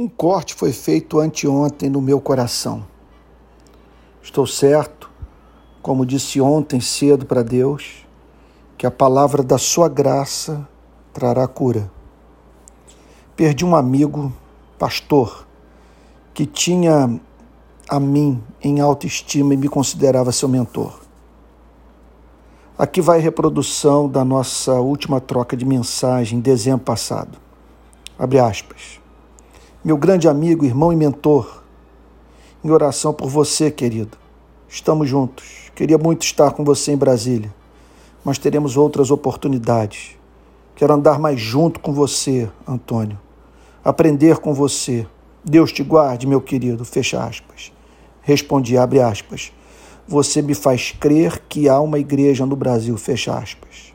Um corte foi feito anteontem no meu coração. Estou certo, como disse ontem cedo para Deus, que a palavra da sua graça trará cura. Perdi um amigo, pastor, que tinha a mim em autoestima e me considerava seu mentor. Aqui vai a reprodução da nossa última troca de mensagem em dezembro passado. Abre aspas meu grande amigo, irmão e mentor, em oração por você, querido. Estamos juntos. Queria muito estar com você em Brasília, mas teremos outras oportunidades. Quero andar mais junto com você, Antônio. Aprender com você. Deus te guarde, meu querido. Fecha aspas. Respondi, abre aspas. Você me faz crer que há uma igreja no Brasil, fecha aspas.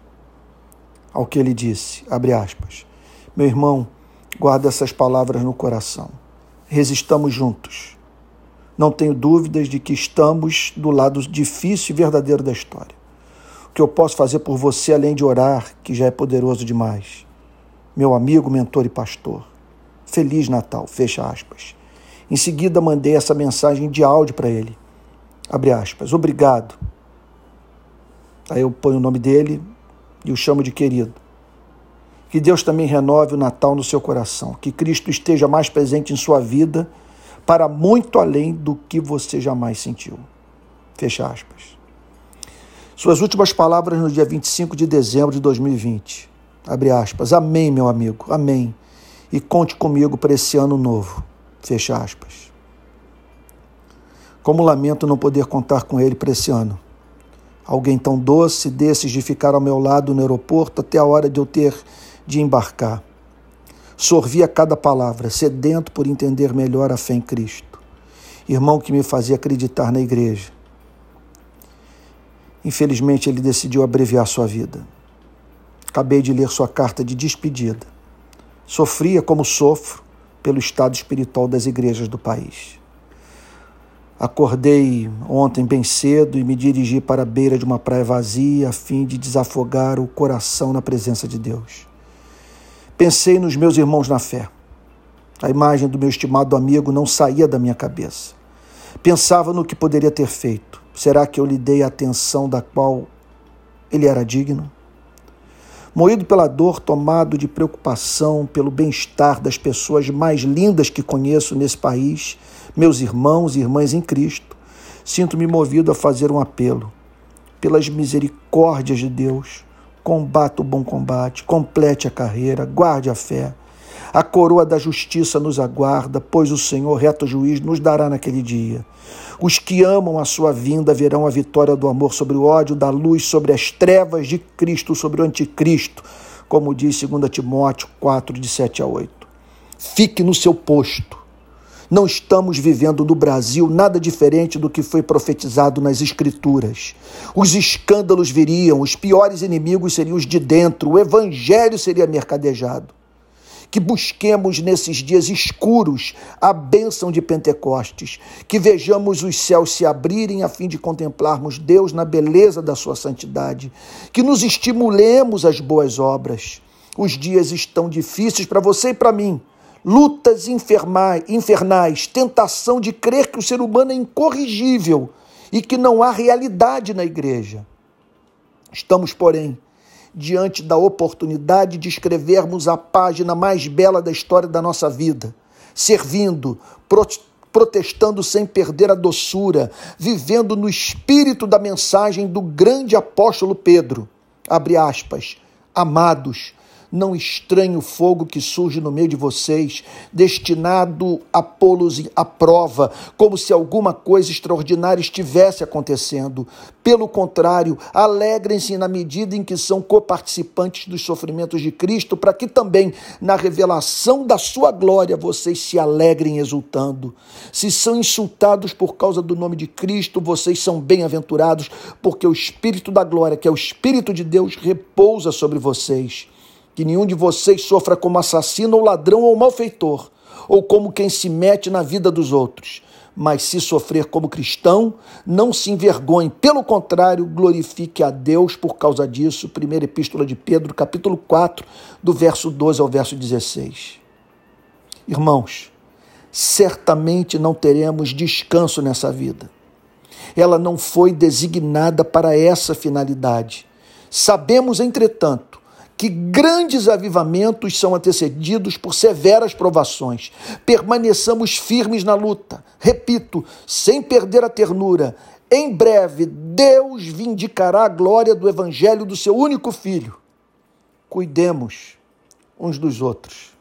Ao que ele disse, abre aspas. Meu irmão, Guarda essas palavras no coração. Resistamos juntos. Não tenho dúvidas de que estamos do lado difícil e verdadeiro da história. O que eu posso fazer por você além de orar, que já é poderoso demais. Meu amigo, mentor e pastor. Feliz Natal, fecha aspas. Em seguida, mandei essa mensagem de áudio para ele. Abre aspas. Obrigado. Aí eu ponho o nome dele e o chamo de querido. Que Deus também renove o Natal no seu coração. Que Cristo esteja mais presente em sua vida para muito além do que você jamais sentiu. Fecha aspas. Suas últimas palavras no dia 25 de dezembro de 2020. Abre aspas. Amém, meu amigo. Amém. E conte comigo para esse ano novo. Fecha aspas. Como lamento não poder contar com ele para esse ano. Alguém tão doce desses de ficar ao meu lado no aeroporto até a hora de eu ter de embarcar. Sorvia cada palavra, sedento por entender melhor a fé em Cristo. Irmão que me fazia acreditar na igreja. Infelizmente, ele decidiu abreviar sua vida. Acabei de ler sua carta de despedida. Sofria como sofro pelo estado espiritual das igrejas do país. Acordei ontem bem cedo e me dirigi para a beira de uma praia vazia a fim de desafogar o coração na presença de Deus. Pensei nos meus irmãos na fé. A imagem do meu estimado amigo não saía da minha cabeça. Pensava no que poderia ter feito. Será que eu lhe dei a atenção da qual ele era digno? Moído pela dor, tomado de preocupação pelo bem-estar das pessoas mais lindas que conheço nesse país, meus irmãos e irmãs em Cristo, sinto-me movido a fazer um apelo. Pelas misericórdias de Deus, combata o bom combate, complete a carreira, guarde a fé. A coroa da justiça nos aguarda, pois o Senhor, reto juiz, nos dará naquele dia. Os que amam a sua vinda verão a vitória do amor sobre o ódio, da luz sobre as trevas, de Cristo sobre o anticristo, como diz 2 Timóteo 4, de 7 a 8. Fique no seu posto não estamos vivendo no Brasil nada diferente do que foi profetizado nas Escrituras. Os escândalos viriam, os piores inimigos seriam os de dentro, o evangelho seria mercadejado. Que busquemos nesses dias escuros a bênção de Pentecostes, que vejamos os céus se abrirem a fim de contemplarmos Deus na beleza da sua santidade, que nos estimulemos às boas obras. Os dias estão difíceis para você e para mim lutas infernais, tentação de crer que o ser humano é incorrigível e que não há realidade na igreja. Estamos, porém, diante da oportunidade de escrevermos a página mais bela da história da nossa vida, servindo, protestando sem perder a doçura, vivendo no espírito da mensagem do grande apóstolo Pedro. Abre aspas. Amados, não estranhe o fogo que surge no meio de vocês, destinado a pô-los à prova, como se alguma coisa extraordinária estivesse acontecendo. Pelo contrário, alegrem-se na medida em que são coparticipantes dos sofrimentos de Cristo, para que também, na revelação da sua glória, vocês se alegrem exultando. Se são insultados por causa do nome de Cristo, vocês são bem-aventurados, porque o Espírito da glória, que é o Espírito de Deus, repousa sobre vocês. Que nenhum de vocês sofra como assassino ou ladrão ou malfeitor, ou como quem se mete na vida dos outros. Mas se sofrer como cristão, não se envergonhe, pelo contrário, glorifique a Deus por causa disso. Primeira Epístola de Pedro, capítulo 4, do verso 12 ao verso 16. Irmãos, certamente não teremos descanso nessa vida. Ela não foi designada para essa finalidade. Sabemos, entretanto, que grandes avivamentos são antecedidos por severas provações. Permaneçamos firmes na luta. Repito, sem perder a ternura. Em breve, Deus vindicará a glória do evangelho do seu único filho. Cuidemos uns dos outros.